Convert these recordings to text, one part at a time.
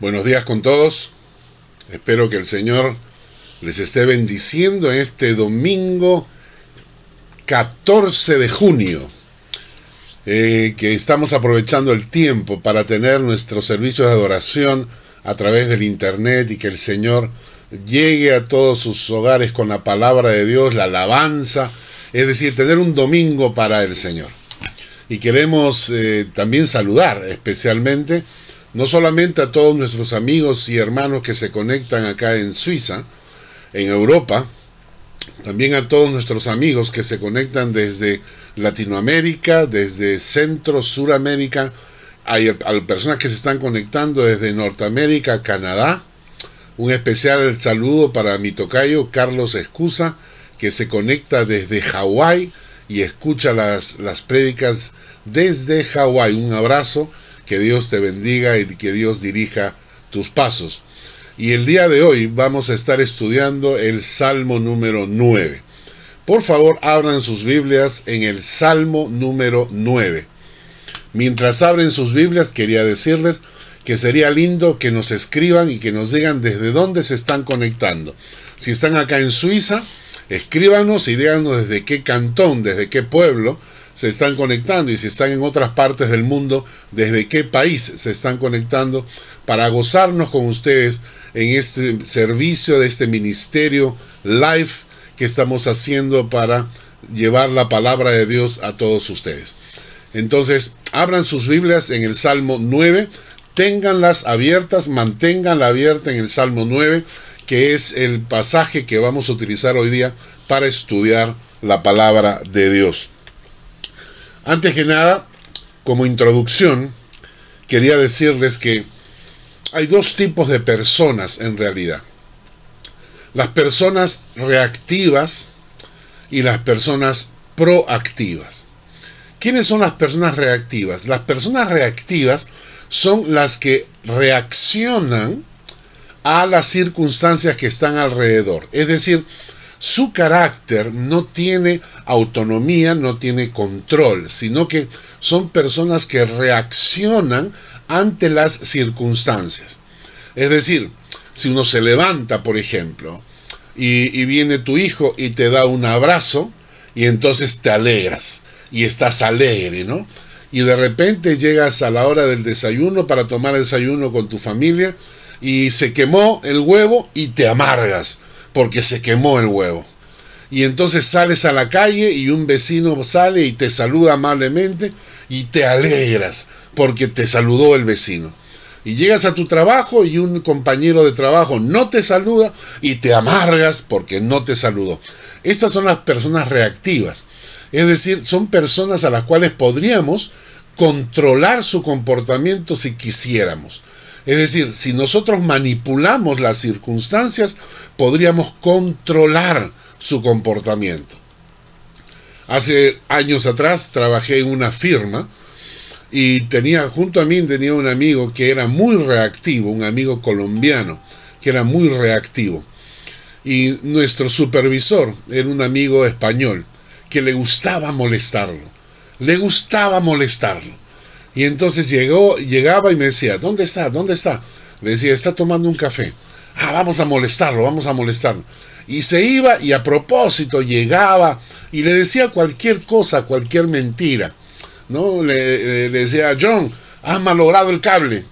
Buenos días con todos. Espero que el Señor les esté bendiciendo en este domingo 14 de junio, eh, que estamos aprovechando el tiempo para tener nuestro servicio de adoración a través del Internet y que el Señor llegue a todos sus hogares con la palabra de Dios, la alabanza, es decir, tener un domingo para el Señor. Y queremos eh, también saludar especialmente no solamente a todos nuestros amigos y hermanos que se conectan acá en Suiza, en Europa, también a todos nuestros amigos que se conectan desde Latinoamérica, desde Centro, Suramérica, hay, personas que se están conectando desde Norteamérica, Canadá. Un especial saludo para mi tocayo Carlos Escusa, que se conecta desde Hawái y escucha las, las prédicas desde Hawái. Un abrazo que Dios te bendiga y que Dios dirija tus pasos. Y el día de hoy vamos a estar estudiando el Salmo número 9. Por favor, abran sus Biblias en el Salmo número 9. Mientras abren sus Biblias, quería decirles que sería lindo que nos escriban y que nos digan desde dónde se están conectando. Si están acá en Suiza, escríbanos y díganos desde qué cantón, desde qué pueblo, se están conectando y si están en otras partes del mundo, desde qué país se están conectando para gozarnos con ustedes en este servicio de este ministerio live que estamos haciendo para llevar la palabra de Dios a todos ustedes. Entonces, abran sus Biblias en el Salmo 9, ténganlas abiertas, manténganla abierta en el Salmo 9, que es el pasaje que vamos a utilizar hoy día para estudiar la palabra de Dios. Antes que nada, como introducción, quería decirles que hay dos tipos de personas en realidad. Las personas reactivas y las personas proactivas. ¿Quiénes son las personas reactivas? Las personas reactivas son las que reaccionan a las circunstancias que están alrededor. Es decir, su carácter no tiene autonomía, no tiene control, sino que son personas que reaccionan ante las circunstancias. Es decir, si uno se levanta, por ejemplo, y, viene tu hijo y te da un abrazo, y entonces te alegras, y estás alegre, ¿no? Y de repente llegas a la hora del desayuno para tomar desayuno con tu familia, y se quemó el huevo y te amargas porque se quemó el huevo. Y entonces sales a la calle y un vecino sale y te saluda amablemente y te alegras porque te saludó el vecino. Y llegas a tu trabajo y un compañero de trabajo no te saluda y te amargas porque no te saludó. Estas son las personas reactivas. Es decir, son personas a las cuales podríamos controlar su comportamiento si quisiéramos. Es decir, si nosotros manipulamos las circunstancias, podríamos controlar su comportamiento. Hace años atrás trabajé en una firma y tenía junto a mí tenía un amigo que era muy reactivo, un amigo colombiano que era muy reactivo. Y nuestro supervisor era un amigo español que le gustaba molestarlo. Le gustaba molestarlo. Y entonces llegó, llegaba y me decía, ¿dónde está? ¿Dónde está? Le decía, está tomando un café. Ah, vamos a molestarlo, vamos a molestarlo. Y se iba y a propósito llegaba y le decía cualquier cosa, cualquier mentira. ¿no? Le, decía, John, has malogrado el cable.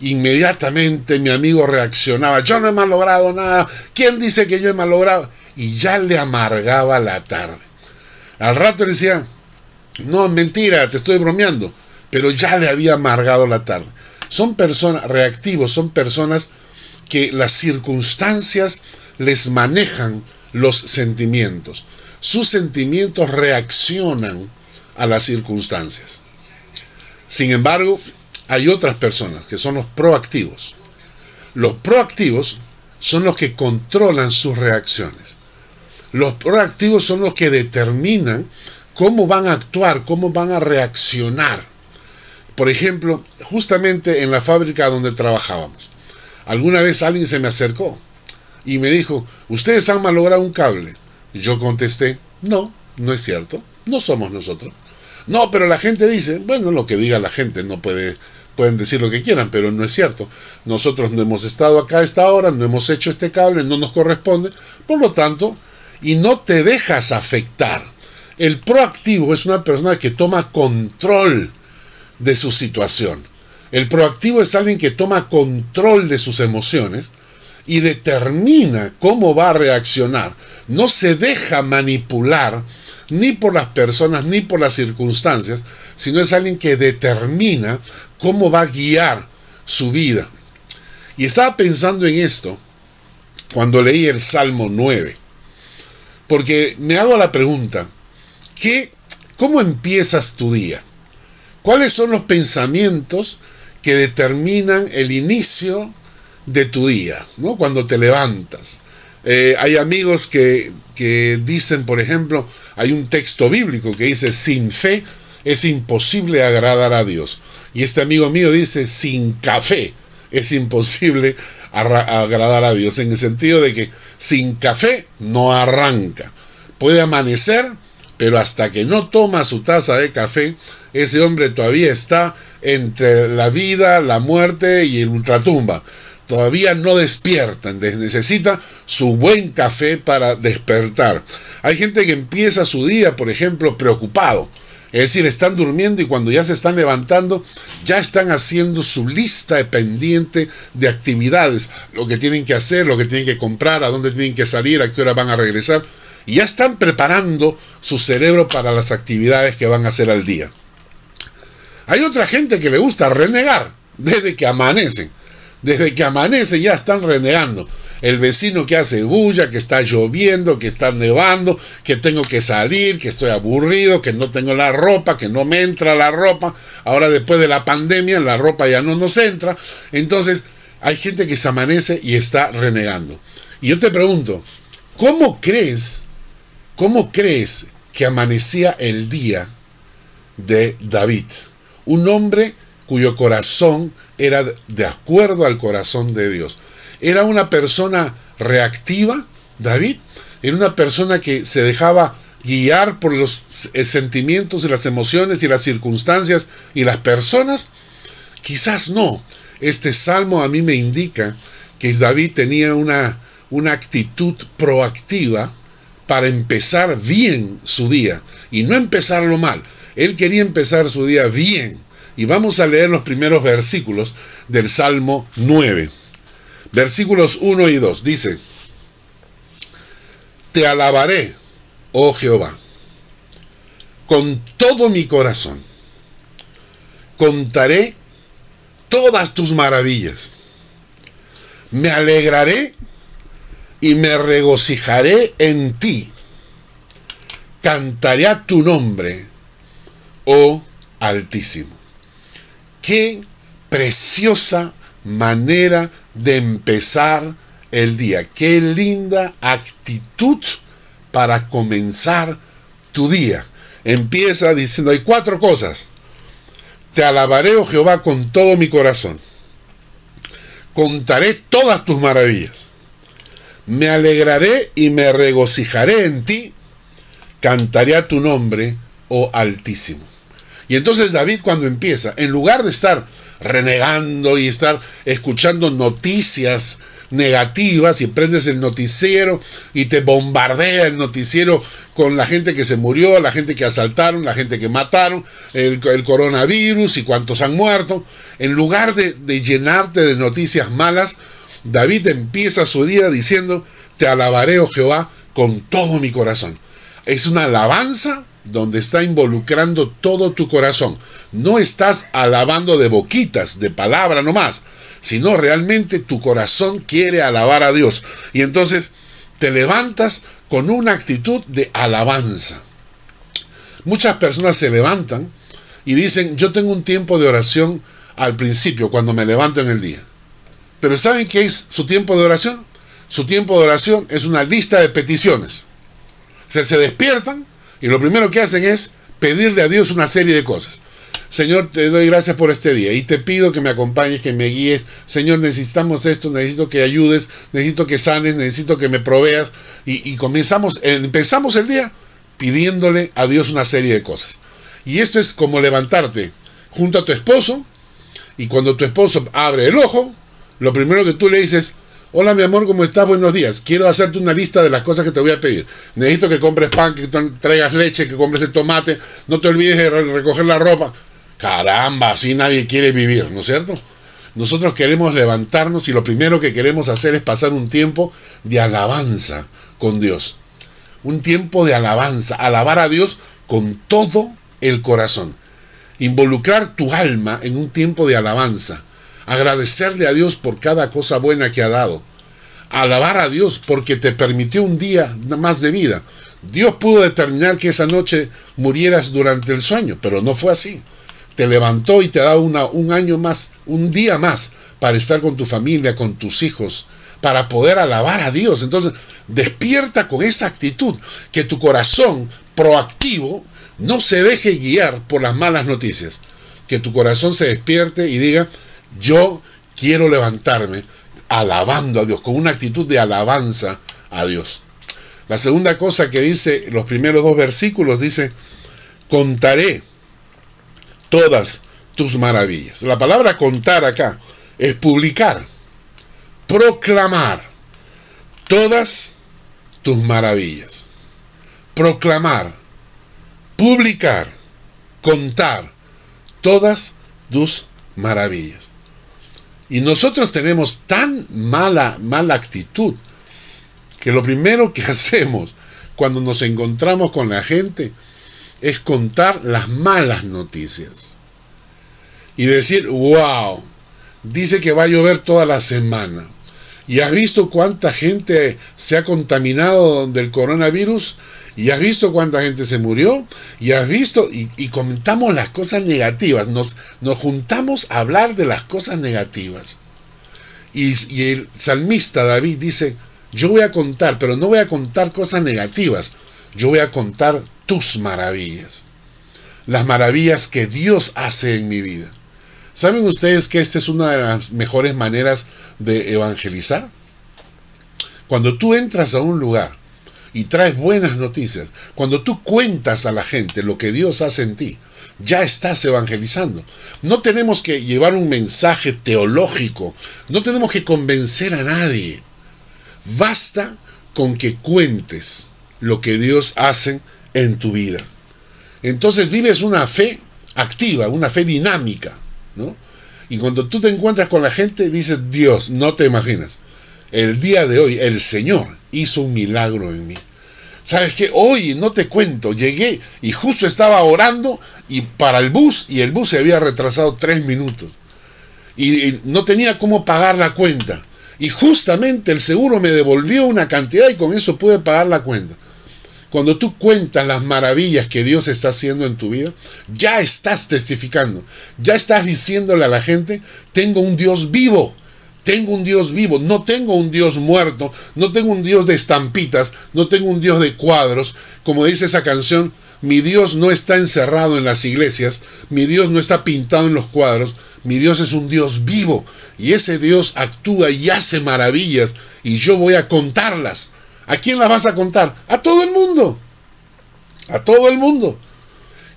Inmediatamente mi amigo reaccionaba, yo no he malogrado nada, ¿quién dice que yo he malogrado? Y ya le amargaba la tarde. Al rato le decía, no, mentira, te estoy bromeando pero ya le había amargado la tarde. Son personas reactivos, son personas que las circunstancias les manejan los sentimientos. Sus sentimientos reaccionan a las circunstancias. Sin embargo, hay otras personas que son los proactivos. Los proactivos son los que controlan sus reacciones. Los proactivos son los que determinan cómo van a actuar, cómo van a reaccionar por ejemplo, justamente en la fábrica donde trabajábamos, alguna vez alguien se me acercó y me dijo, ustedes han malogrado un cable. Yo contesté, no, no es cierto, no somos nosotros. No, pero la gente dice, bueno, lo que diga la gente no puede pueden decir lo que quieran, pero no es cierto. Nosotros no hemos estado acá a esta hora, no hemos hecho este cable, no nos corresponde. Por lo tanto, y no te dejas afectar. El proactivo es una persona que toma control de su situación. El proactivo es alguien que toma control de sus emociones y determina cómo va a reaccionar. No se deja manipular ni por las personas ni por las circunstancias, sino es alguien que determina cómo va a guiar su vida. Y estaba pensando en esto cuando leí el Salmo 9, porque me hago la pregunta, ¿qué, ¿cómo empiezas tu día? ¿Cuáles son los pensamientos que determinan el inicio de tu día, ¿no? cuando te levantas? Eh, hay amigos que, que dicen, por ejemplo, hay un texto bíblico que dice, sin fe es imposible agradar a Dios. Y este amigo mío dice, sin café es imposible agradar a Dios, en el sentido de que sin café no arranca. Puede amanecer, pero hasta que no toma su taza de café, ese hombre todavía está entre la vida, la muerte y el ultratumba. Todavía no despierta, necesita su buen café para despertar. Hay gente que empieza su día, por ejemplo, preocupado es decir, están durmiendo y cuando ya se están levantando, ya están haciendo su lista de pendiente de actividades, lo que tienen que hacer, lo que tienen que comprar, a dónde tienen que salir, a qué hora van a regresar. Y ya están preparando su cerebro para las actividades que van a hacer al día. Hay otra gente que le gusta renegar desde que amanecen. Desde que amanece ya están renegando el vecino que hace bulla, que está lloviendo, que está nevando, que tengo que salir, que estoy aburrido, que no tengo la ropa, que no me entra la ropa. Ahora después de la pandemia la ropa ya no nos entra. Entonces hay gente que se amanece y está renegando. Y yo te pregunto, ¿cómo crees, cómo crees que amanecía el día de David? Un hombre cuyo corazón era de acuerdo al corazón de Dios. Era una persona reactiva, David. Era una persona que se dejaba guiar por los eh, sentimientos y las emociones y las circunstancias y las personas. Quizás no. Este salmo a mí me indica que David tenía una, una actitud proactiva para empezar bien su día y no empezarlo mal. Él quería empezar su día bien. Y vamos a leer los primeros versículos del Salmo 9. Versículos 1 y 2 dice, Te alabaré, oh Jehová, con todo mi corazón. Contaré todas tus maravillas. Me alegraré y me regocijaré en ti. Cantaré a tu nombre, oh Altísimo. Qué preciosa manera de empezar el día. Qué linda actitud para comenzar tu día. Empieza diciendo, hay cuatro cosas. Te alabaré, oh Jehová, con todo mi corazón. Contaré todas tus maravillas. Me alegraré y me regocijaré en ti. Cantaré a tu nombre, oh Altísimo. Y entonces David cuando empieza, en lugar de estar renegando y estar escuchando noticias negativas y prendes el noticiero y te bombardea el noticiero con la gente que se murió, la gente que asaltaron, la gente que mataron, el, coronavirus y cuántos han muerto. En lugar de, de llenarte de noticias malas, David empieza su día diciendo, te alabaré, oh Jehová, con todo mi corazón. Es una alabanza donde está involucrando todo tu corazón. No estás alabando de boquitas, de palabra nomás, sino realmente tu corazón quiere alabar a Dios. Y entonces te levantas con una actitud de alabanza. Muchas personas se levantan y dicen, yo tengo un tiempo de oración al principio, cuando me levanto en el día. Pero ¿saben qué es su tiempo de oración? Su tiempo de oración es una lista de peticiones. Se despiertan y lo primero que hacen es pedirle a Dios una serie de cosas. Señor, te doy gracias por este día y te pido que me acompañes, que me guíes. Señor, necesitamos esto, necesito que ayudes, necesito que sanes, necesito que me proveas. Y, comenzamos, empezamos el día pidiéndole a Dios una serie de cosas. Y esto es como levantarte junto a tu esposo Y cuando tu esposo abre el ojo, lo primero que tú le dices, hola mi amor, ¿cómo estás? Buenos días. Quiero hacerte una lista de las cosas que te voy a pedir. Necesito que compres pan, que traigas leche, que compres el tomate, no te olvides de recoger la ropa. Caramba, así nadie quiere vivir, ¿no es cierto? Nosotros queremos levantarnos y lo primero que queremos hacer es pasar un tiempo de alabanza con Dios. Un tiempo de alabanza, alabar a Dios con todo el corazón. Involucrar tu alma en un tiempo de alabanza. Agradecerle a Dios por cada cosa buena que ha dado. Alabar a Dios porque te permitió un día más de vida. Dios pudo determinar que esa noche murieras durante el sueño, pero no fue así te levantó y te da un año más, un día más para estar con tu familia, con tus hijos, para poder alabar a Dios. Entonces, despierta con esa actitud, que tu corazón proactivo no se deje guiar por las malas noticias, que tu corazón se despierte y diga, yo quiero levantarme alabando a Dios, con una actitud de alabanza a Dios. La segunda cosa que dice los primeros dos versículos dice, contaré todas tus maravillas. La palabra contar acá es publicar, proclamar todas tus maravillas. Proclamar, publicar, contar todas tus maravillas. Y nosotros tenemos tan mala, mala actitud que lo primero que hacemos cuando nos encontramos con la gente es contar las malas noticias. Y decir, wow, dice que va a llover toda la semana. ¿Y has visto cuánta gente se ha contaminado del coronavirus? ¿Y has visto cuánta gente se murió? ¿Y has visto? Y, comentamos las cosas negativas. Nos, nos, juntamos a hablar de las cosas negativas. Y, y el salmista David dice, yo voy a contar, pero no voy a contar cosas negativas. Yo voy a contar tus maravillas. Las maravillas que Dios hace en mi vida. ¿Saben ustedes que esta es una de las mejores maneras de evangelizar? Cuando tú entras a un lugar y traes buenas noticias, cuando tú cuentas a la gente lo que Dios hace en ti, ya estás evangelizando. No tenemos que llevar un mensaje teológico, no tenemos que convencer a nadie. Basta con que cuentes lo que Dios hace en tu vida. Entonces vives una fe activa, una fe dinámica, ¿no? Y cuando tú te encuentras con la gente, dices, Dios, no te imaginas. El día de hoy, el Señor hizo un milagro en mí. ¿Sabes qué? Hoy, no te cuento, llegué y justo estaba orando y para el bus, y el bus se había retrasado tres minutos. Y, no tenía cómo pagar la cuenta. Y justamente el seguro me devolvió una cantidad y con eso pude pagar la cuenta. Cuando tú cuentas las maravillas que Dios está haciendo en tu vida, ya estás testificando, ya estás diciéndole a la gente, tengo un Dios vivo, tengo un Dios vivo, no tengo un Dios muerto, no tengo un Dios de estampitas, no tengo un Dios de cuadros, como dice esa canción, mi Dios no está encerrado en las iglesias, mi Dios no está pintado en los cuadros, mi Dios es un Dios vivo y ese Dios actúa y hace maravillas y yo voy a contarlas ¿A quién las vas a contar? A todo el mundo. A todo el mundo.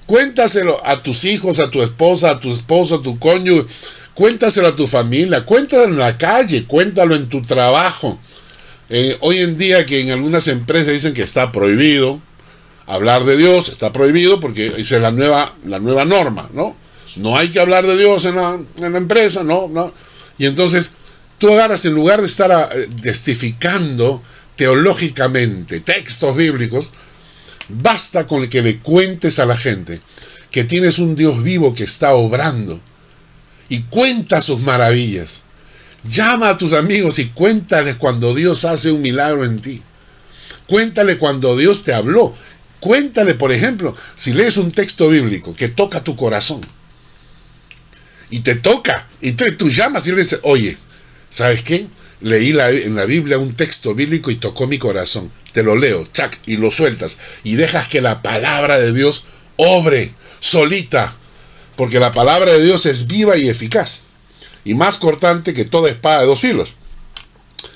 Cuéntaselo a tus hijos, a tu esposa, a tu esposo, a tu cónyuge. Cuéntaselo a tu familia. Cuéntalo en la calle. Cuéntalo en tu trabajo. Eh, hoy en día que en algunas empresas dicen que está prohibido hablar de Dios, está prohibido porque esa es la nueva, la nueva norma, ¿no? No hay que hablar de Dios en la, en la empresa, ¿no? no. Y entonces tú agarras, en lugar de estar eh, testificando teológicamente textos bíblicos, basta con que le cuentes a la gente que tienes un Dios vivo que está obrando y cuenta sus maravillas. Llama a tus amigos y cuéntales cuando Dios hace un milagro en ti. Cuéntale cuando Dios te habló. Cuéntale, por ejemplo, si lees un texto bíblico que toca tu corazón. Y te toca. Y tú, tú llamas y le dices, oye, ¿sabes qué? leí en la Biblia un texto bíblico y tocó mi corazón. Te lo leo, chac, y lo sueltas. Y dejas que la palabra de Dios obre solita. Porque la palabra de Dios es viva y eficaz. Y más cortante que toda espada de dos filos.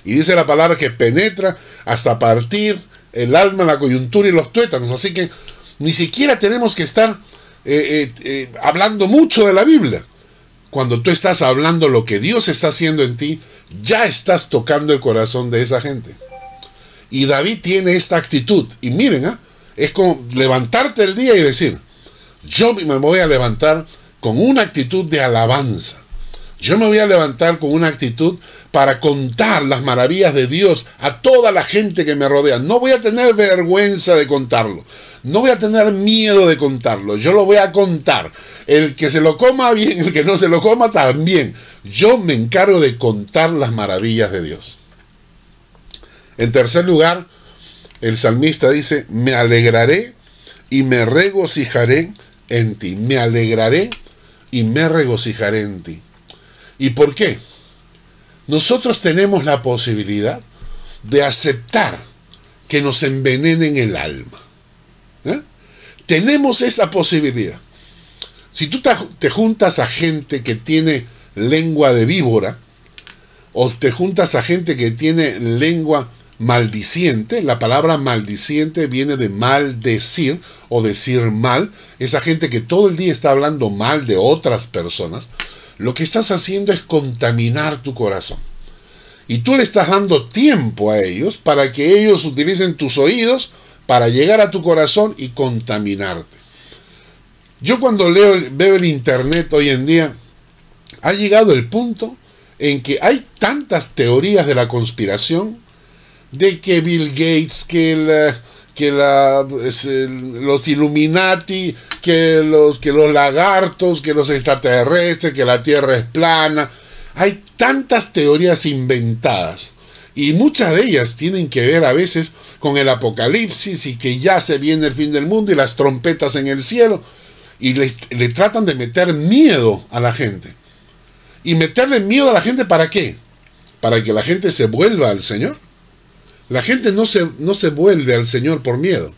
Y dice la palabra que penetra hasta partir el alma, la coyuntura y los tuétanos. Así que ni siquiera tenemos que estar eh, eh, eh, hablando mucho de la Biblia. cuando tú estás hablando lo que Dios está haciendo en ti, ya estás tocando el corazón de esa gente. Y David tiene esta actitud. Y miren, ¿ah? es como levantarte el día y decir, yo me voy a levantar con una actitud de alabanza. Yo me voy a levantar con una actitud para contar las maravillas de Dios a toda la gente que me rodea. No voy a tener vergüenza de contarlo. No voy a tener miedo de contarlo. Yo lo voy a contar. El que se lo coma bien, el que no se lo coma también. Yo me encargo de contar las maravillas de Dios. En tercer lugar, el salmista dice, me alegraré y me regocijaré en ti. Me alegraré y me regocijaré en ti. ¿Y por qué? Nosotros tenemos la posibilidad de aceptar que nos envenenen el alma. ¿eh? Tenemos esa posibilidad. Si tú te juntas a gente que tiene lengua de víbora, o te juntas a gente que tiene lengua maldiciente, la palabra maldiciente viene de maldecir o decir mal, esa gente que todo el día está hablando mal de otras personas, lo que estás haciendo es contaminar tu corazón. Y tú le estás dando tiempo a ellos para que ellos utilicen tus oídos para llegar a tu corazón y contaminarte. Yo cuando leo, veo el internet hoy en día, ha llegado el punto en que hay tantas teorías de la conspiración de que Bill Gates, que, que los Illuminati, que los, que los lagartos, que los extraterrestres, que la Tierra es plana. Hay tantas teorías inventadas y muchas de ellas tienen que ver a veces con el apocalipsis y que ya se viene el fin del mundo y las trompetas en el cielo y le tratan de meter miedo a la gente. ¿Y meterle miedo a la gente para qué? Para que la gente se vuelva al Señor. La gente no se, no se vuelve al Señor por miedo.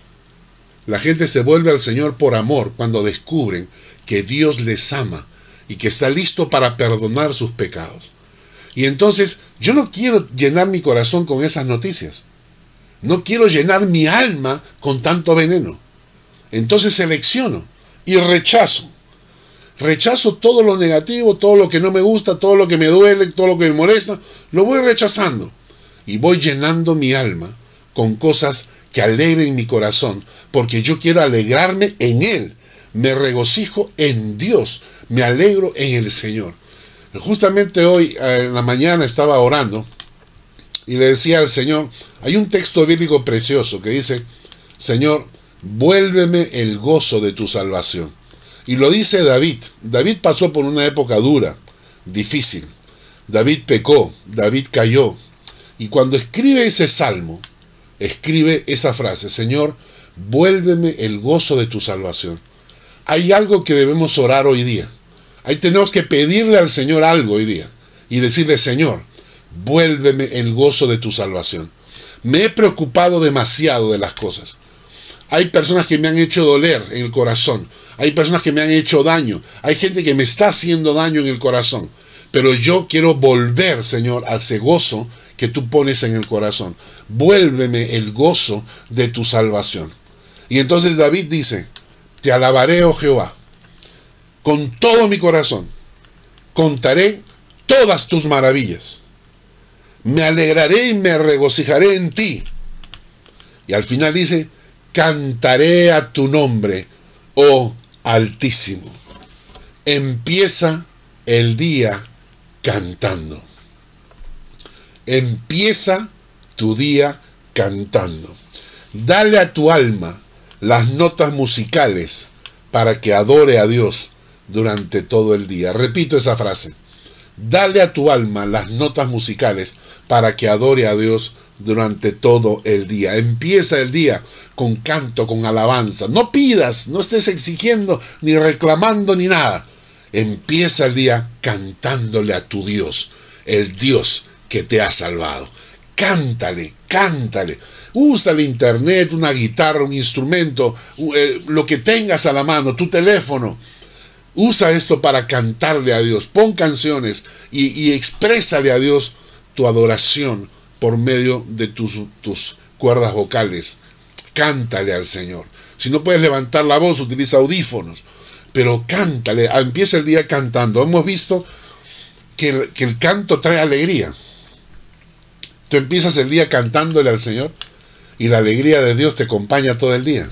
La gente se vuelve al Señor por amor cuando descubren que Dios les ama y que está listo para perdonar sus pecados. Y entonces yo no quiero llenar mi corazón con esas noticias. No quiero llenar mi alma con tanto veneno. Entonces selecciono y rechazo. Rechazo todo lo negativo, todo lo que no me gusta, todo lo que me duele, todo lo que me molesta. Lo voy rechazando y voy llenando mi alma con cosas que alegren mi corazón, porque yo quiero alegrarme en Él. Me regocijo en Dios, me alegro en el Señor. Justamente hoy eh, en la mañana estaba orando y le decía al Señor, hay un texto bíblico precioso que dice, Señor, vuélveme el gozo de tu salvación. Y lo dice David. David pasó por una época dura, difícil. David pecó, David cayó, y cuando escribe ese salmo, escribe esa frase, Señor, vuélveme el gozo de tu salvación. Hay algo que debemos orar hoy día. Ahí tenemos que pedirle al Señor algo hoy día y decirle, Señor, vuélveme el gozo de tu salvación. Me he preocupado demasiado de las cosas. Hay personas que me han hecho doler en el corazón. Hay personas que me han hecho daño. Hay gente que me está haciendo daño en el corazón. Pero yo quiero volver, Señor, a ese gozo que tú pones en el corazón. Vuélveme el gozo de tu salvación. Y entonces David dice, te alabaré, oh Jehová, con todo mi corazón. Contaré todas tus maravillas. Me alegraré y me regocijaré en ti. Y al final dice, cantaré a tu nombre, oh Altísimo. Empieza el día cantando. Empieza tu día cantando. Dale a tu alma las notas musicales para que adore a Dios durante todo el día. Repito esa frase. Dale a tu alma las notas musicales para que adore a Dios durante todo el día. Empieza el día con canto, con alabanza. No pidas, no estés exigiendo, ni reclamando, ni nada. Empieza el día cantándole a tu Dios, el Dios que te ha salvado. Cántale, cántale. Usa el internet, una guitarra, un instrumento, eh, lo que tengas a la mano, tu teléfono. Usa esto para cantarle a Dios. Pon canciones y, y exprésale a Dios tu adoración por medio de tus, tus cuerdas vocales. Cántale al Señor. Si no puedes levantar la voz, utiliza audífonos. pero cántale, empieza el día cantando. Hemos visto que el canto trae alegría. Tú empiezas el día cantándole al Señor y la alegría de Dios te acompaña todo el día.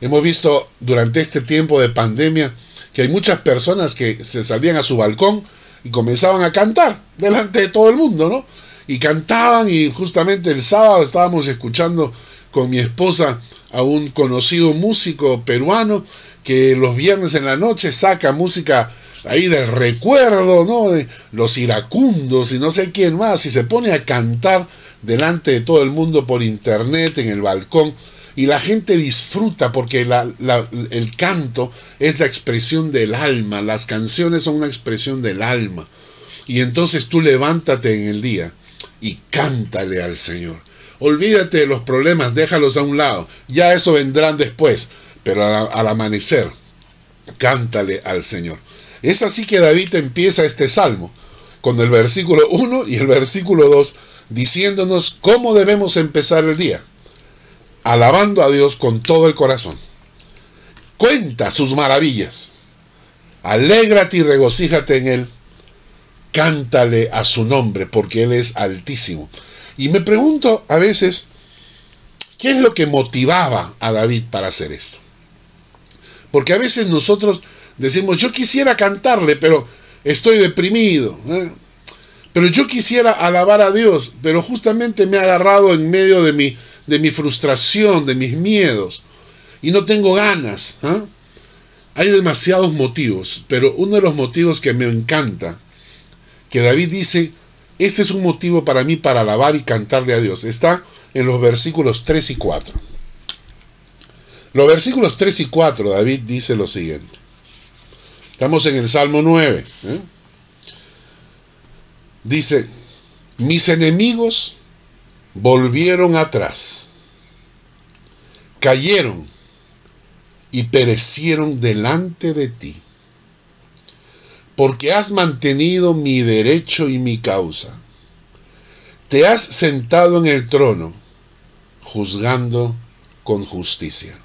Hemos visto durante este tiempo de pandemia que hay muchas personas que se salían a su balcón y comenzaban a cantar delante de todo el mundo, ¿no? Y cantaban y justamente el sábado estábamos escuchando con mi esposa a un conocido músico peruano que los viernes en la noche saca música ahí del recuerdo, ¿no? De los iracundos y no sé quién más, y se pone a cantar delante de todo el mundo por internet, en el balcón, y la gente disfruta porque el canto es la expresión del alma, las canciones son una expresión del alma. Y entonces tú levántate en el día y cántale al Señor. Olvídate de los problemas, déjalos a un lado. Ya eso vendrán después. Pero al, amanecer, cántale al Señor. Es así que David empieza este salmo, con el versículo 1 y el versículo 2, diciéndonos cómo debemos empezar el día. Alabando a Dios con todo el corazón. Cuenta sus maravillas. Alégrate y regocíjate en Él. Cántale a su nombre, porque Él es altísimo. Y me pregunto a veces, ¿qué es lo que motivaba a David para hacer esto? Porque a veces nosotros decimos, yo quisiera cantarle, pero estoy deprimido. ¿eh? Pero yo quisiera alabar a Dios, pero justamente me ha agarrado en medio de mi, de mi frustración, de mis miedos, y no tengo ganas. ¿eh? Hay demasiados motivos, pero uno de los motivos que me encanta, que David dice, este es un motivo para mí para alabar y cantarle a Dios. Está en los versículos 3 y 4. Los versículos 3 y 4, David dice lo siguiente. Estamos en el Salmo 9. ¿eh? Dice, mis enemigos volvieron atrás, cayeron y perecieron delante de ti porque has mantenido mi derecho y mi causa. Te has sentado en el trono, juzgando con justicia.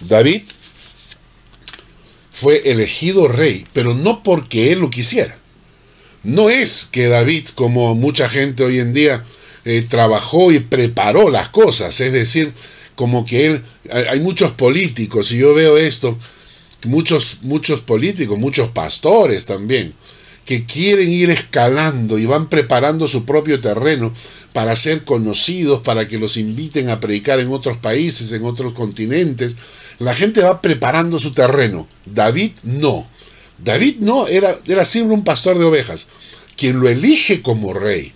David fue elegido rey, pero no porque él lo quisiera. No es que David, como mucha gente hoy en día, eh, trabajó y preparó las cosas, es decir, como que él, hay muchos políticos, y yo veo esto, muchos, muchos políticos, muchos pastores también, que quieren ir escalando y van preparando su propio terreno para ser conocidos, para que los inviten a predicar en otros países, en otros continentes. La gente va preparando su terreno. David no. David no, era, era siempre un pastor de ovejas. Quien lo elige como rey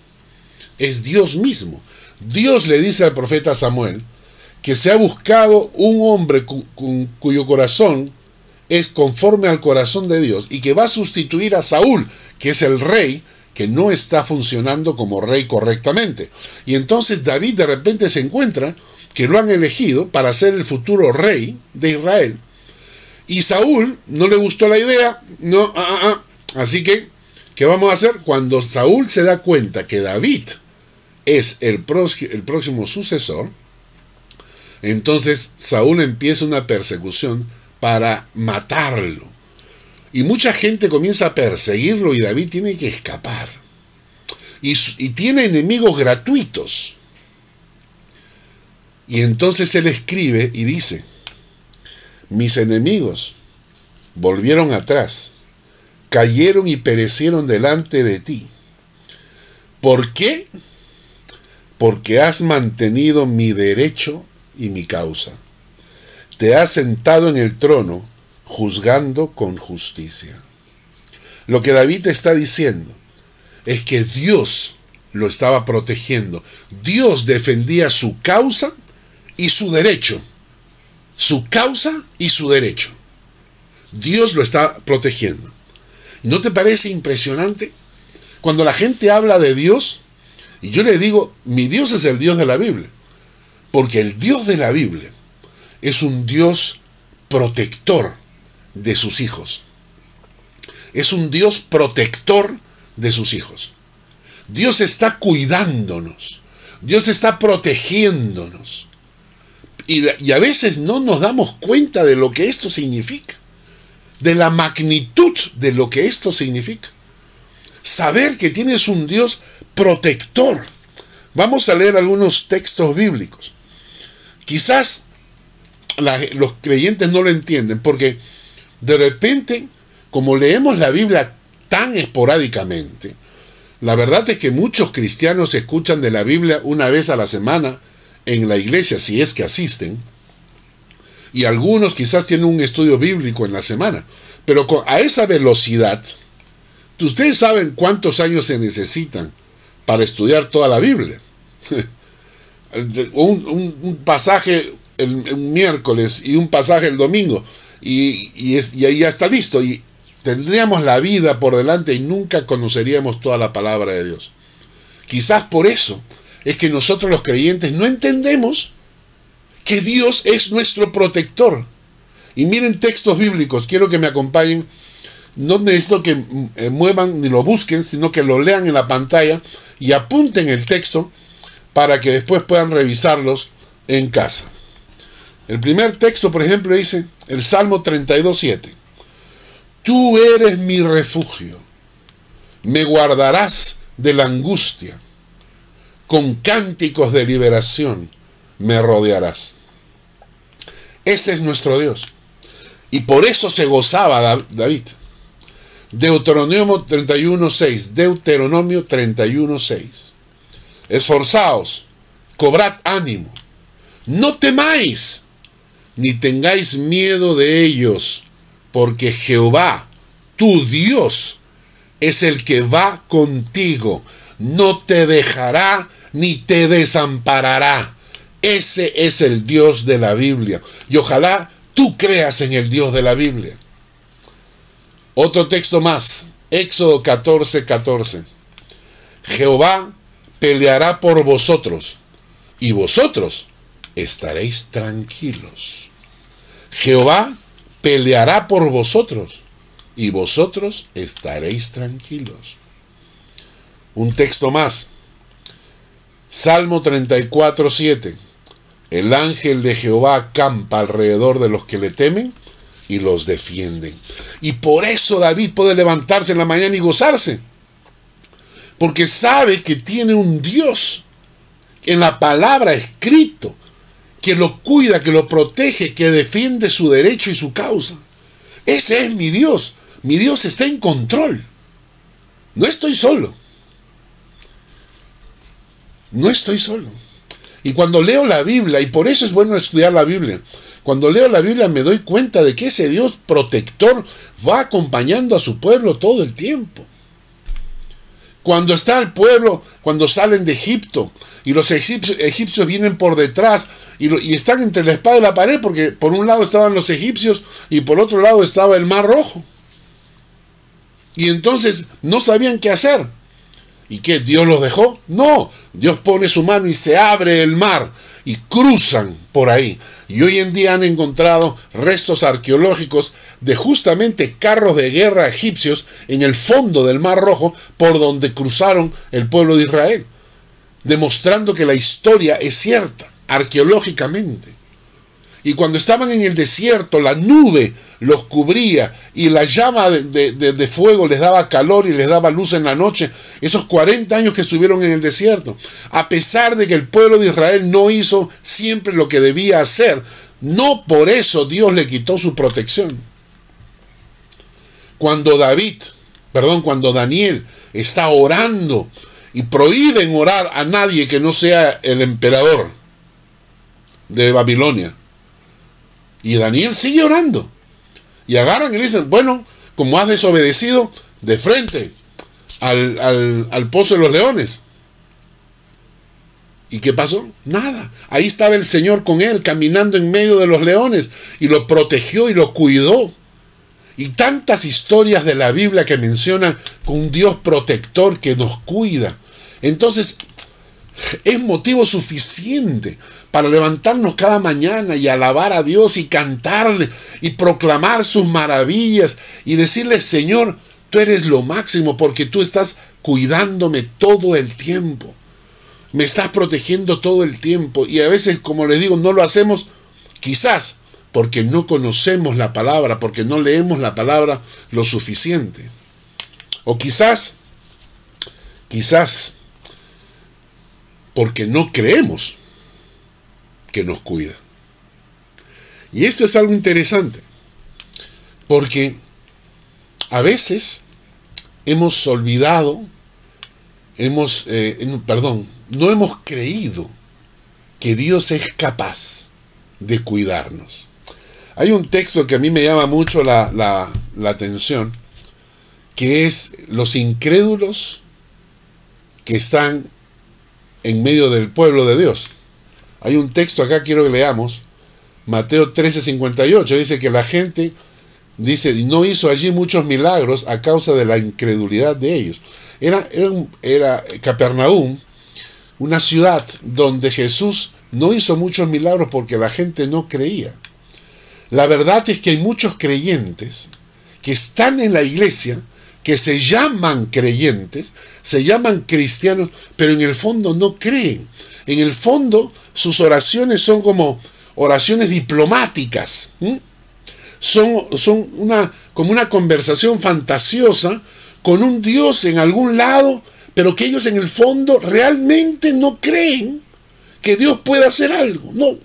es Dios mismo. Dios le dice al profeta Samuel que se ha buscado un hombre cuyo corazón es conforme al corazón de Dios y que va a sustituir a Saúl, que es el rey que no está funcionando como rey correctamente. Y entonces David de repente se encuentra que lo han elegido para ser el futuro rey de Israel. Y Saúl no le gustó la idea, no, ah, ah, ah. así que, ¿qué vamos a hacer? Cuando Saúl se da cuenta que David es el, el próximo sucesor, entonces Saúl empieza una persecución para matarlo. Y mucha gente comienza a perseguirlo y David tiene que escapar. Y, tiene enemigos gratuitos. Y entonces él escribe y dice, mis enemigos volvieron atrás, cayeron y perecieron delante de ti. ¿Por qué? Porque has mantenido mi derecho y mi causa te has sentado en el trono juzgando con justicia. Lo que David está diciendo es que Dios lo estaba protegiendo. Dios defendía su causa y su derecho. Su causa y su derecho. Dios lo está protegiendo. ¿No te parece impresionante? Cuando la gente habla de Dios, y yo le digo, mi Dios es el Dios de la Biblia. Porque el Dios de la Biblia es un Dios protector de sus hijos. Es un Dios protector de sus hijos. Dios está cuidándonos. Dios está protegiéndonos. Y, a veces no nos damos cuenta de lo que esto significa. de la magnitud de lo que esto significa. Saber que tienes un Dios protector. Vamos a leer algunos textos bíblicos. Quizás los creyentes no lo entienden porque de repente, como leemos la Biblia tan esporádicamente, la verdad es que muchos cristianos escuchan de la Biblia una vez a la semana en la iglesia, si es que asisten, y algunos quizás tienen un estudio bíblico en la semana, pero a esa velocidad, ustedes saben cuántos años se necesitan para estudiar toda la Biblia. un, pasaje el, miércoles y un pasaje el domingo, y, y, y ahí ya está listo. Y tendríamos la vida por delante y nunca conoceríamos toda la palabra de Dios. Quizás por eso es que nosotros los creyentes no entendemos que Dios es nuestro protector. Y miren textos bíblicos, quiero que me acompañen. No necesito que eh, muevan ni lo busquen, sino que lo lean en la pantalla y apunten el texto para que después puedan revisarlos en casa. El primer texto, por ejemplo, dice el Salmo 32.7. Tú eres mi refugio, me guardarás de la angustia, con cánticos de liberación me rodearás. Ese es nuestro Dios. Y por eso se gozaba David. Deuteronomio 31.6. Deuteronomio 31.6. Esforzaos, cobrad ánimo. No temáis, ni tengáis miedo de ellos, porque Jehová, tu Dios, es el que va contigo. No te dejará ni te desamparará. Ese es el Dios de la Biblia. Y ojalá tú creas en el Dios de la Biblia. Otro texto más, Éxodo 14, 14. Jehová peleará por vosotros y vosotros estaréis tranquilos. Jehová peleará por vosotros y vosotros estaréis tranquilos. Un texto más. Salmo 34, 7. El ángel de Jehová acampa alrededor de los que le temen y los defienden. Y por eso David puede levantarse en la mañana y gozarse. Porque sabe que tiene un Dios en la palabra escrito, que lo cuida, que lo protege, que defiende su derecho y su causa. Ese es mi Dios. Mi Dios está en control. No estoy solo. No estoy solo. Y cuando leo la Biblia, y por eso es bueno estudiar la Biblia, cuando leo la Biblia me doy cuenta de que ese Dios protector va acompañando a su pueblo todo el tiempo. Cuando está el pueblo, cuando salen de Egipto y los egipcios, vienen por detrás y, y, están entre la espada y la pared porque por un lado estaban los egipcios y por otro lado estaba el mar rojo. Y entonces no sabían qué hacer. ¿Y qué? ¿Dios los dejó? No, Dios pone su mano y se abre el mar y cruzan por ahí. Y hoy en día han encontrado restos arqueológicos de justamente carros de guerra egipcios en el fondo del Mar Rojo por donde cruzaron el pueblo de Israel, demostrando que la historia es cierta, arqueológicamente. Y cuando estaban en el desierto, la nube los cubría y la llama de, fuego les daba calor y les daba luz en la noche. Esos 40 años que estuvieron en el desierto, a pesar de que el pueblo de Israel no hizo siempre lo que debía hacer, no por eso Dios le quitó su protección. Cuando David, perdón, cuando Daniel está orando y prohíben orar a nadie que no sea el emperador de Babilonia, y Daniel sigue orando. Y agarran y le dicen, bueno, como has desobedecido, de frente al, al pozo de los leones. ¿Y qué pasó? Nada. Ahí estaba el Señor con él, caminando en medio de los leones, y lo protegió y lo cuidó. Y tantas historias de la Biblia que mencionan con un Dios protector que nos cuida. Entonces, es motivo suficiente para levantarnos cada mañana y alabar a Dios y cantarle y proclamar sus maravillas y decirle, Señor, tú eres lo máximo porque tú estás cuidándome todo el tiempo. Me estás protegiendo todo el tiempo y a veces, como les digo, no lo hacemos quizás porque no conocemos la palabra, porque no leemos la palabra lo suficiente. O quizás, quizás, porque no creemos que nos cuida. Y esto es algo interesante, porque a veces hemos olvidado, hemos, eh, perdón, no hemos creído que Dios es capaz de cuidarnos. Hay un texto que a mí me llama mucho la, la atención, que es los incrédulos que están en medio del pueblo de Dios. Hay un texto acá, quiero que leamos, Mateo 13:58, dice que la gente, dice, no hizo allí muchos milagros a causa de la incredulidad de ellos. Era, era, era Capernaum, una ciudad donde Jesús no hizo muchos milagros porque la gente no creía. La verdad es que hay muchos creyentes que están en la iglesia, que se llaman creyentes, se llaman cristianos, pero en el fondo no creen. En el fondo sus oraciones son como oraciones diplomáticas. Son, son una, como una conversación fantasiosa con un Dios en algún lado, pero que ellos en el fondo realmente no creen que Dios pueda hacer algo. No.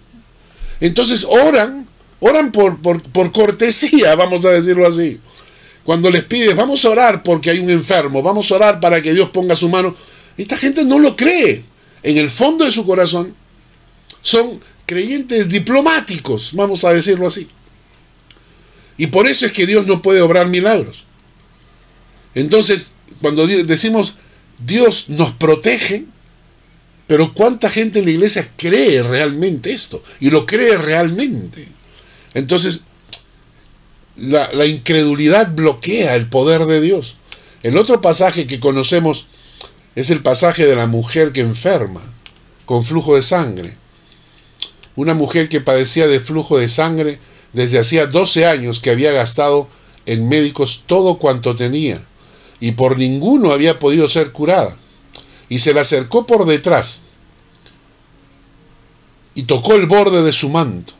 Entonces oran, oran por, por, por cortesía, vamos a decirlo así. Cuando les pides, vamos a orar porque hay un enfermo, vamos a orar para que Dios ponga su mano. Esta gente no lo cree. En el fondo de su corazón son creyentes diplomáticos, vamos a decirlo así. Y por eso es que Dios no puede obrar milagros. Entonces, cuando decimos Dios nos protege, pero ¿cuánta gente en la iglesia cree realmente esto? Y lo cree realmente. Entonces, la, incredulidad bloquea el poder de Dios. El otro pasaje que conocemos es el pasaje de la mujer que enferma con flujo de sangre. Una mujer que padecía de flujo de sangre desde hacía 12 años que había gastado en médicos todo cuanto tenía y por ninguno había podido ser curada. Y se le acercó por detrás y tocó el borde de su manto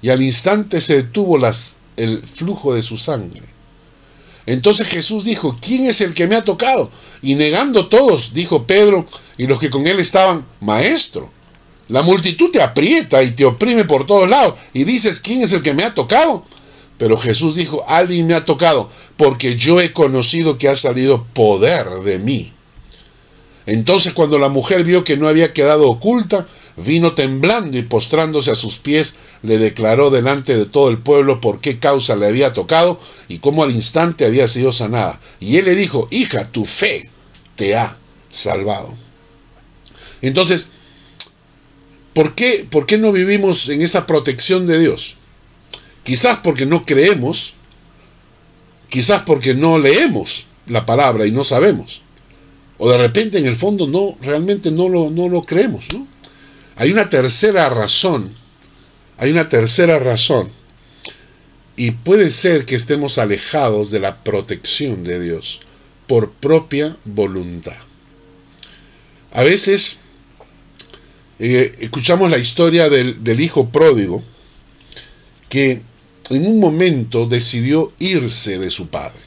y al instante se detuvo las, el flujo de su sangre. Entonces Jesús dijo, ¿quién es el que me ha tocado? Y negando todos, dijo Pedro y los que con él estaban, Maestro, la multitud te aprieta y te oprime por todos lados y dices, ¿quién es el que me ha tocado? Pero Jesús dijo, alguien me ha tocado porque yo he conocido que ha salido poder de mí. Entonces cuando la mujer vio que no había quedado oculta, vino temblando y postrándose a sus pies, le declaró delante de todo el pueblo por qué causa le había tocado y cómo al instante había sido sanada. Y él le dijo, hija, tu fe te ha salvado. Entonces, ¿por qué, ¿por qué no vivimos en esa protección de Dios? Quizás porque no creemos, quizás porque no leemos la palabra y no sabemos. O de repente en el fondo no, realmente no lo, no lo creemos, ¿no? Hay una tercera razón, hay una tercera razón, y puede ser que estemos alejados de la protección de Dios por propia voluntad. A veces eh, escuchamos la historia del, del hijo pródigo que en un momento decidió irse de su padre.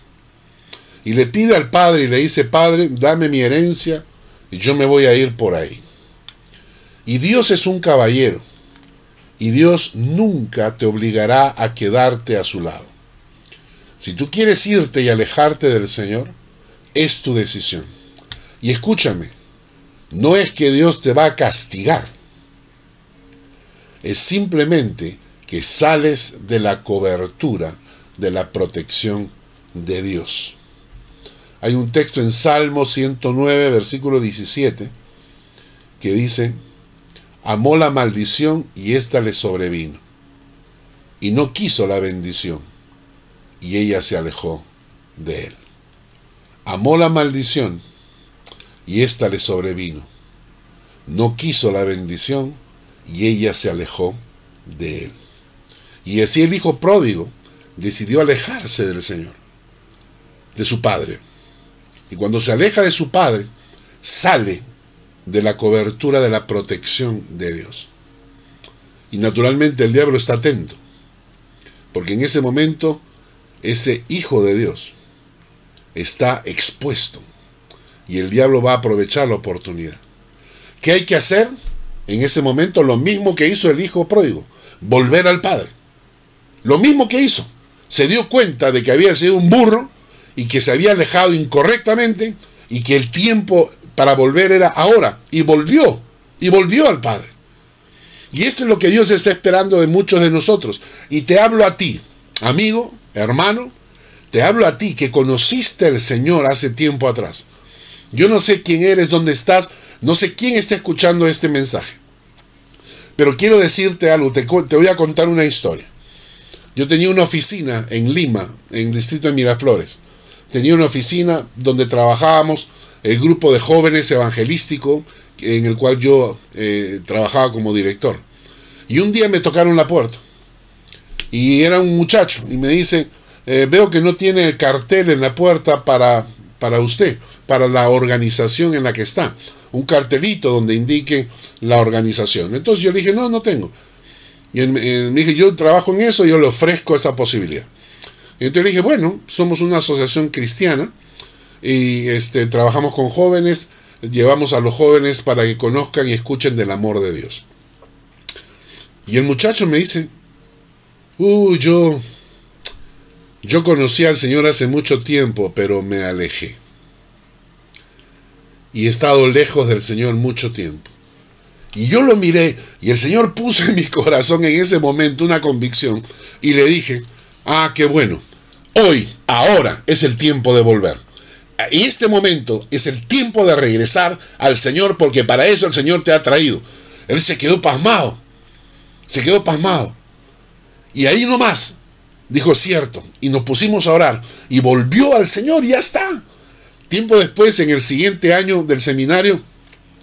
Y le pide al padre y le dice, Padre, dame mi herencia y yo me voy a ir por ahí. Y Dios es un caballero. Y Dios nunca te obligará a quedarte a su lado. Si tú quieres irte y alejarte del Señor, es tu decisión. Y escúchame, no es que Dios te va a castigar. Es simplemente que sales de la cobertura de la protección de Dios. Hay un texto en Salmo 109, versículo 17, que dice, amó la maldición y ésta le sobrevino. Y no quiso la bendición, y ella se alejó de él. Amó la maldición y ésta le sobrevino. No quiso la bendición y ella se alejó de él. Y así el hijo pródigo decidió alejarse del Señor, de su padre. Y cuando se aleja de su padre, sale de la cobertura de la protección de Dios. Y naturalmente el diablo está atento. Porque en ese momento ese hijo de Dios está expuesto y el diablo va a aprovechar la oportunidad. ¿Qué hay que hacer? En ese momento lo mismo que hizo el hijo pródigo, volver al padre. Lo mismo que hizo. Se dio cuenta de que había sido un burro y que se había alejado incorrectamente y que el tiempo para volver era ahora. Y volvió, y volvió al Padre. Y esto es lo que Dios está esperando de muchos de nosotros. Y te hablo a ti, amigo, hermano, te hablo a ti que conociste al Señor hace tiempo atrás. Yo no sé quién eres, dónde estás, no sé quién está escuchando este mensaje. Pero quiero decirte algo, te, te voy a contar una historia. Yo tenía una oficina en Lima, en el distrito de Miraflores. Tenía una oficina donde trabajábamos el grupo de jóvenes evangelístico en el cual yo eh, trabajaba como director. Y un día me tocaron la puerta. Y era un muchacho y me dice, eh, veo que no tiene cartel en la puerta para, para usted, para la organización en la que está. Un cartelito donde indique la organización. Entonces yo le dije, no, no tengo. Y él, me dije, yo trabajo en eso, yo le ofrezco esa posibilidad. Y entonces le dije, bueno, somos una asociación cristiana y este, trabajamos con jóvenes, llevamos a los jóvenes para que conozcan y escuchen del amor de Dios. Y el muchacho me dice, uh, yo, yo conocí al Señor hace mucho tiempo, pero me alejé. Y he estado lejos del Señor mucho tiempo. Y yo lo miré y el Señor puso en mi corazón en ese momento una convicción y le dije, ah, qué bueno, hoy, ahora es el tiempo de volver. En este momento es el tiempo de regresar al Señor porque para eso el Señor te ha traído. Él se quedó pasmado, se quedó pasmado. Y ahí nomás dijo cierto y nos pusimos a orar y volvió al Señor y ya está. Tiempo después, en el siguiente año del seminario,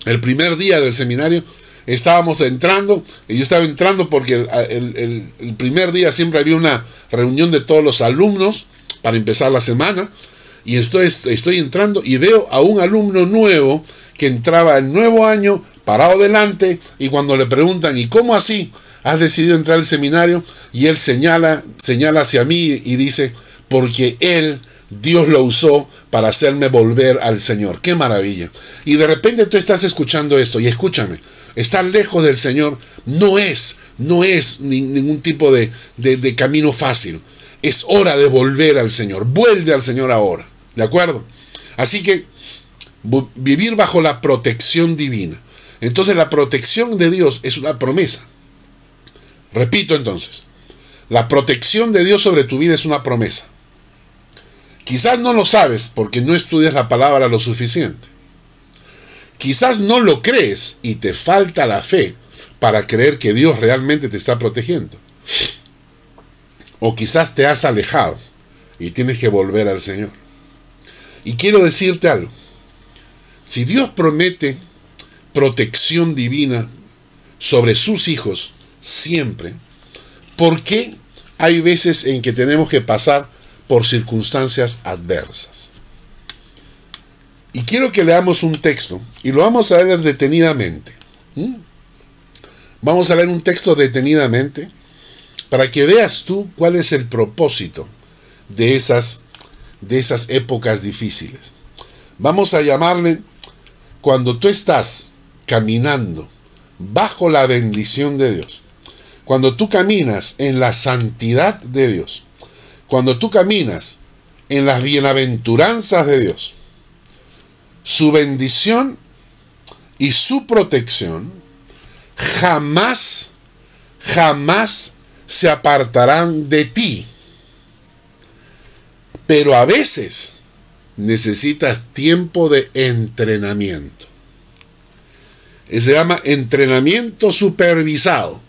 el primer día del seminario, estábamos entrando, y yo estaba entrando porque el, primer día siempre había una reunión de todos los alumnos para empezar la semana, y estoy, estoy entrando y veo a un alumno nuevo que entraba el nuevo año parado delante y cuando le preguntan ¿y cómo así has decidido entrar al seminario? Y él señala, señala hacia mí y dice porque él Dios lo usó para hacerme volver al Señor. ¡Qué maravilla! Y de repente tú estás escuchando esto y escúchame, estar lejos del Señor no es, no es ningún tipo de, de, camino fácil. Es hora de volver al Señor. Vuelve al Señor ahora. ¿De acuerdo? Así que vivir bajo la protección divina. Entonces la protección de Dios es una promesa. Repito entonces, la protección de Dios sobre tu vida es una promesa. Quizás no lo sabes porque no estudias la palabra lo suficiente. Quizás no lo crees y te falta la fe para creer que Dios realmente te está protegiendo. O quizás te has alejado y tienes que volver al Señor. Y quiero decirte algo. Si Dios promete protección divina sobre sus hijos siempre, ¿por qué hay veces en que tenemos que pasar por circunstancias adversas? Y quiero que leamos un texto y lo vamos a leer detenidamente. ¿Mm? Vamos a leer un texto detenidamente para que veas tú cuál es el propósito de esas, de esas épocas difíciles. Vamos a llamarle cuando tú estás caminando bajo la bendición de Dios, cuando tú caminas en la santidad de Dios, cuando tú caminas en las bienaventuranzas de Dios, su bendición y su protección jamás, jamás se apartarán de ti. Pero a veces necesitas tiempo de entrenamiento. Se llama entrenamiento supervisado.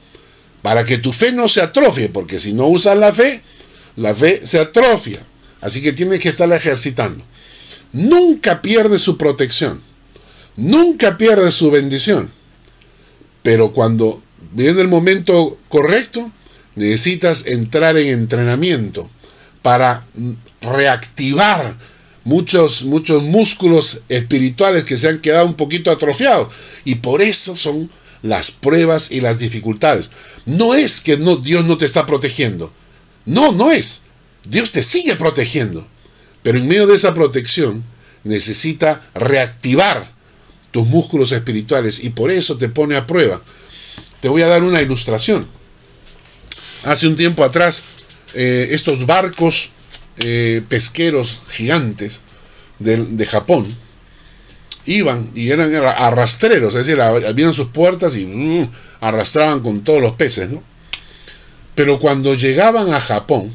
Para que tu fe no se atrofie, porque si no usas la fe, la fe se atrofia. Así que tienes que estarla ejercitando nunca pierde su protección, nunca pierde su bendición. Pero cuando viene el momento correcto, necesitas entrar en entrenamiento para reactivar muchos, muchos músculos espirituales que se han quedado un poquito atrofiados. Y por eso son las pruebas y las dificultades. No es que no, Dios no te está protegiendo. No, no es. Dios te sigue protegiendo. Pero en medio de esa protección necesita reactivar tus músculos espirituales y por eso te pone a prueba. Te voy a dar una ilustración. Hace un tiempo atrás, eh, estos barcos eh, pesqueros gigantes de, Japón iban y eran arrastreros, es decir, abrían sus puertas y mm, arrastraban con todos los peces, ¿no? Pero cuando llegaban a Japón,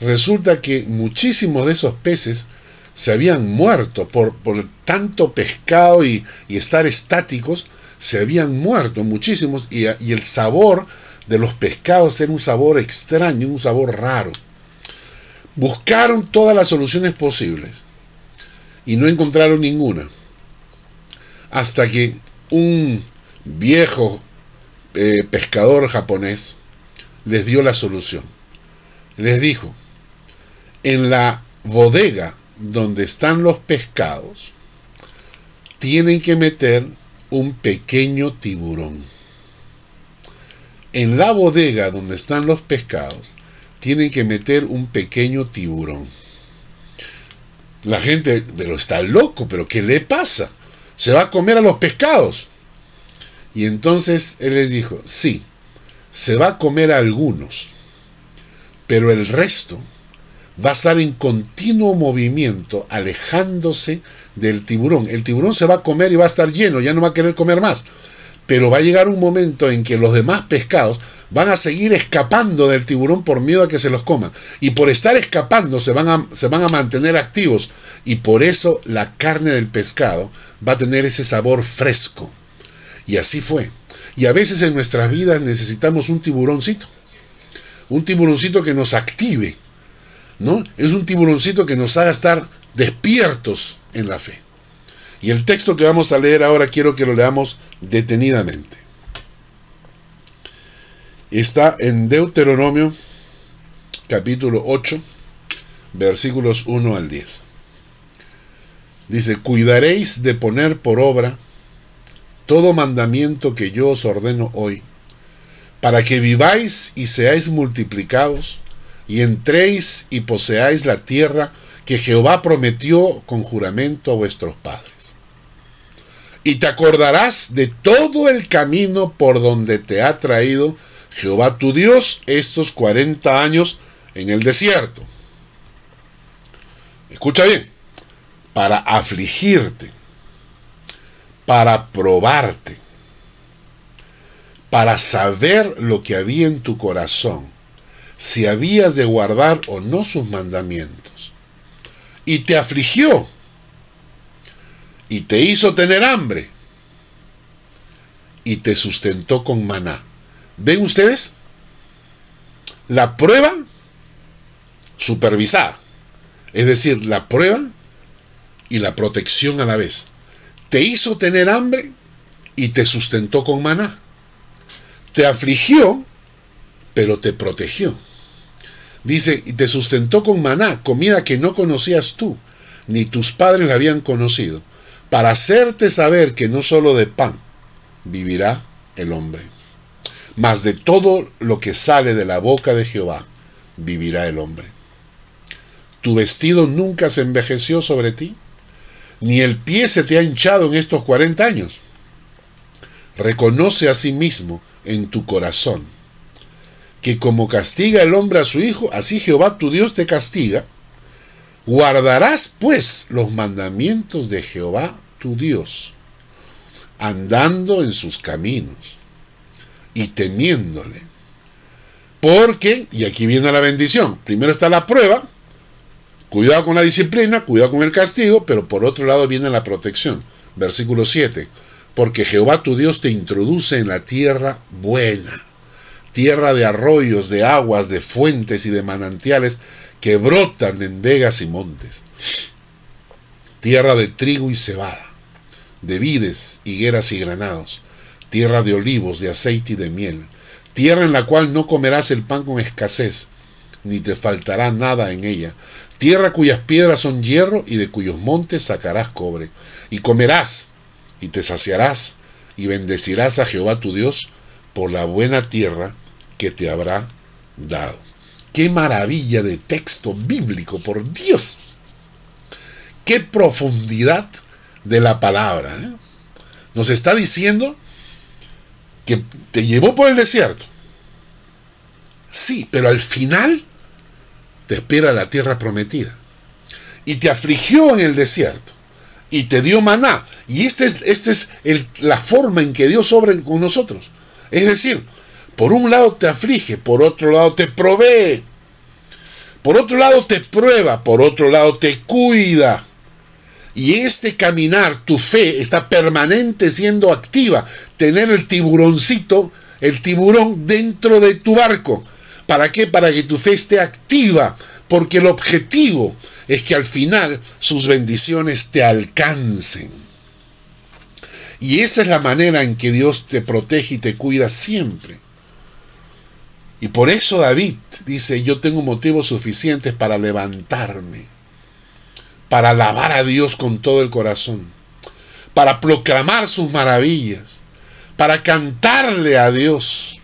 resulta que muchísimos de esos peces se habían muerto por, por tanto pescado y, estar estáticos, se habían muerto muchísimos y, y el sabor de los pescados era un sabor extraño, un sabor raro. Buscaron todas las soluciones posibles y no encontraron ninguna. Hasta que un viejo eh, pescador japonés les dio la solución. Les dijo, en la bodega donde están los pescados, tienen que meter un pequeño tiburón. En la bodega donde están los pescados, tienen que meter un pequeño tiburón. La gente, pero está loco, pero ¿qué le pasa? ¿Se va a comer a los pescados? Y entonces él les dijo, sí, se va a comer a algunos, pero el resto va a estar en continuo movimiento, alejándose del tiburón. El tiburón se va a comer y va a estar lleno, ya no va a querer comer más. Pero va a llegar un momento en que los demás pescados van a seguir escapando del tiburón por miedo a que se los coman. Y por estar escapando se van a, se van a mantener activos. Y por eso la carne del pescado va a tener ese sabor fresco. Y así fue. Y a veces en nuestras vidas necesitamos un tiburoncito. Un tiburoncito que nos active. ¿No? Es un tiburoncito que nos haga estar despiertos en la fe. Y el texto que vamos a leer ahora quiero que lo leamos detenidamente. Está en Deuteronomio capítulo 8, versículos 1 al 10. Dice, cuidaréis de poner por obra todo mandamiento que yo os ordeno hoy, para que viváis y seáis multiplicados, y entréis y poseáis la tierra que Jehová prometió con juramento a vuestros padres. Y te acordarás de todo el camino por donde te ha traído Jehová tu Dios estos 40 años en el desierto. Escucha bien, para afligirte para probarte, para saber lo que había en tu corazón, si habías de guardar o no sus mandamientos. Y te afligió y te hizo tener hambre y te sustentó con maná. ¿Ven ustedes? La prueba supervisada, es decir, la prueba y la protección a la vez te hizo tener hambre y te sustentó con maná. Te afligió, pero te protegió. Dice, y te sustentó con maná, comida que no conocías tú, ni tus padres la habían conocido, para hacerte saber que no solo de pan vivirá el hombre, mas de todo lo que sale de la boca de Jehová vivirá el hombre. ¿Tu vestido nunca se envejeció sobre ti? ni el pie se te ha hinchado en estos 40 años. Reconoce a sí mismo en tu corazón que como castiga el hombre a su hijo, así Jehová tu Dios te castiga. Guardarás pues los mandamientos de Jehová tu Dios, andando en sus caminos y temiéndole. Porque, y aquí viene la bendición, primero está la prueba, Cuidado con la disciplina, cuidado con el castigo, pero por otro lado viene la protección. Versículo 7. Porque Jehová tu Dios te introduce en la tierra buena, tierra de arroyos, de aguas, de fuentes y de manantiales que brotan en vegas y montes, tierra de trigo y cebada, de vides, higueras y granados, tierra de olivos, de aceite y de miel, tierra en la cual no comerás el pan con escasez, ni te faltará nada en ella, tierra cuyas piedras son hierro y de cuyos montes sacarás cobre. Y comerás y te saciarás y bendecirás a Jehová tu Dios por la buena tierra que te habrá dado. Qué maravilla de texto bíblico, por Dios. Qué profundidad de la palabra. ¿eh? Nos está diciendo que te llevó por el desierto. Sí, pero al final te espera la tierra prometida. Y te afligió en el desierto. Y te dio maná. Y esta es, este es la forma en que Dios obra con nosotros. Es decir, por un lado te aflige, por otro lado te provee. Por otro lado te prueba, por otro lado te cuida. Y este caminar, tu fe, está permanente siendo activa. Tener el tiburoncito, el tiburón dentro de tu barco. ¿Para qué? Para que tu fe esté activa. Porque el objetivo es que al final sus bendiciones te alcancen. Y esa es la manera en que Dios te protege y te cuida siempre. Y por eso David dice, yo tengo motivos suficientes para levantarme, para alabar a Dios con todo el corazón, para proclamar sus maravillas, para cantarle a Dios,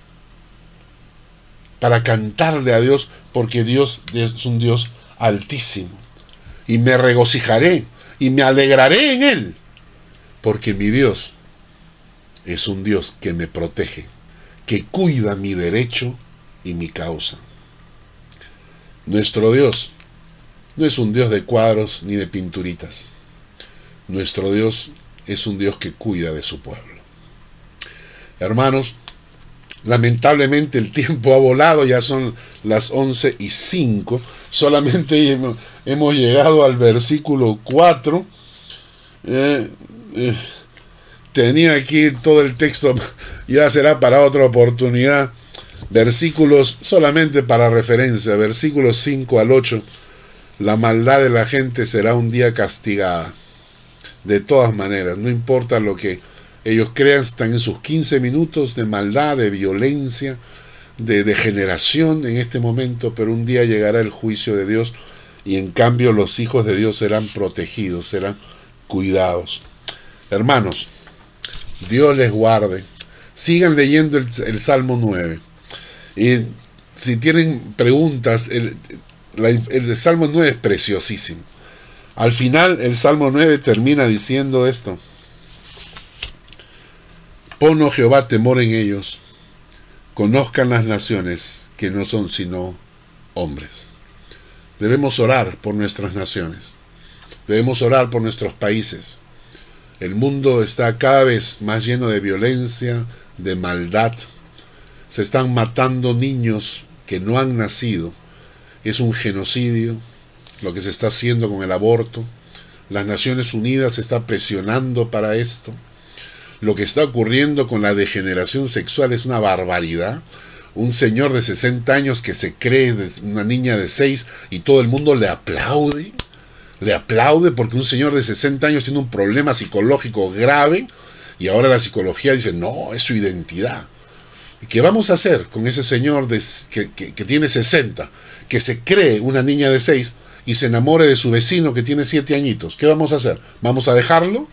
para cantarle a Dios, porque Dios es un Dios altísimo. Y me regocijaré y me alegraré en Él, porque mi Dios es un Dios que me protege, que cuida mi derecho y mi causa. Nuestro Dios no es un Dios de cuadros ni de pinturitas. Nuestro Dios es un Dios que cuida de su pueblo. Hermanos, lamentablemente el tiempo ha volado, ya son las 11 y 5. Solamente hemos, llegado al versículo 4. Eh, eh, tenía aquí todo el texto, ya será para otra oportunidad versículos solamente para referencia, versículos 5 al 8, la maldad de la gente será un día castigada. De todas maneras, no importa lo que ellos crean, están en sus 15 minutos de maldad, de violencia, de degeneración en este momento, pero un día llegará el juicio de Dios y en cambio los hijos de Dios serán protegidos, serán cuidados. Hermanos, Dios les guarde. Sigan leyendo el, Salmo 9. Y si tienen preguntas, el, Salmo 9 es preciosísimo. Al final, el Salmo 9 termina diciendo esto. Pon, oh Jehová, temor en ellos. Conozcan las naciones que no son sino hombres. Debemos orar por nuestras naciones. Debemos orar por nuestros países. El mundo está cada vez más lleno de violencia, de maldad, se están matando niños que no han nacido. Es un genocidio lo que se está haciendo con el aborto. Las Naciones Unidas está presionando para esto. Lo que está ocurriendo con la degeneración sexual es una barbaridad. Un señor de 60 años que se cree una niña de 6 y todo el mundo le aplaude. Le aplaude porque un señor de 60 años tiene un problema psicológico grave y ahora la psicología dice, no, es su identidad. ¿Qué vamos a hacer con ese señor que, tiene 60, que se cree una niña de 6 y se enamore de su vecino que tiene 7 añitos? ¿Qué vamos a hacer? ¿Vamos a dejarlo?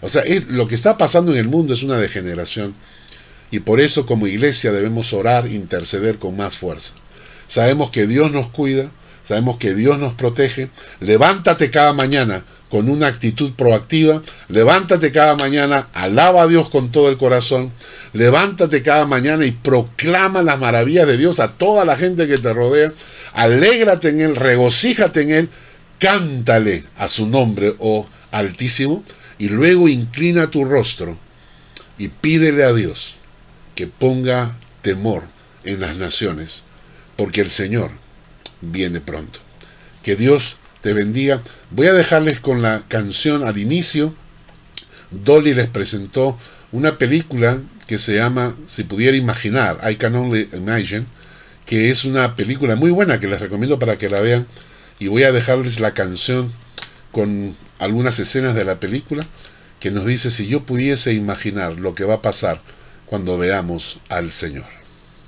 O sea, lo que está pasando en el mundo es una degeneración. Y por eso como iglesia debemos orar, interceder con más fuerza. Sabemos que Dios nos cuida, sabemos que Dios nos protege. Levántate cada mañana con una actitud proactiva. Levántate cada mañana, alaba a Dios con todo el corazón. Levántate cada mañana y proclama las maravillas de Dios a toda la gente que te rodea. Alégrate en Él, regocíjate en Él, cántale a su nombre, oh Altísimo, y luego inclina tu rostro y pídele a Dios que ponga temor en las naciones, porque el Señor viene pronto. Que Dios te bendiga. Voy a dejarles con la canción al inicio. Dolly les presentó una película que se llama Si pudiera imaginar, I Can Only Imagine, que es una película muy buena que les recomiendo para que la vean. Y voy a dejarles la canción con algunas escenas de la película que nos dice si yo pudiese imaginar lo que va a pasar cuando veamos al Señor.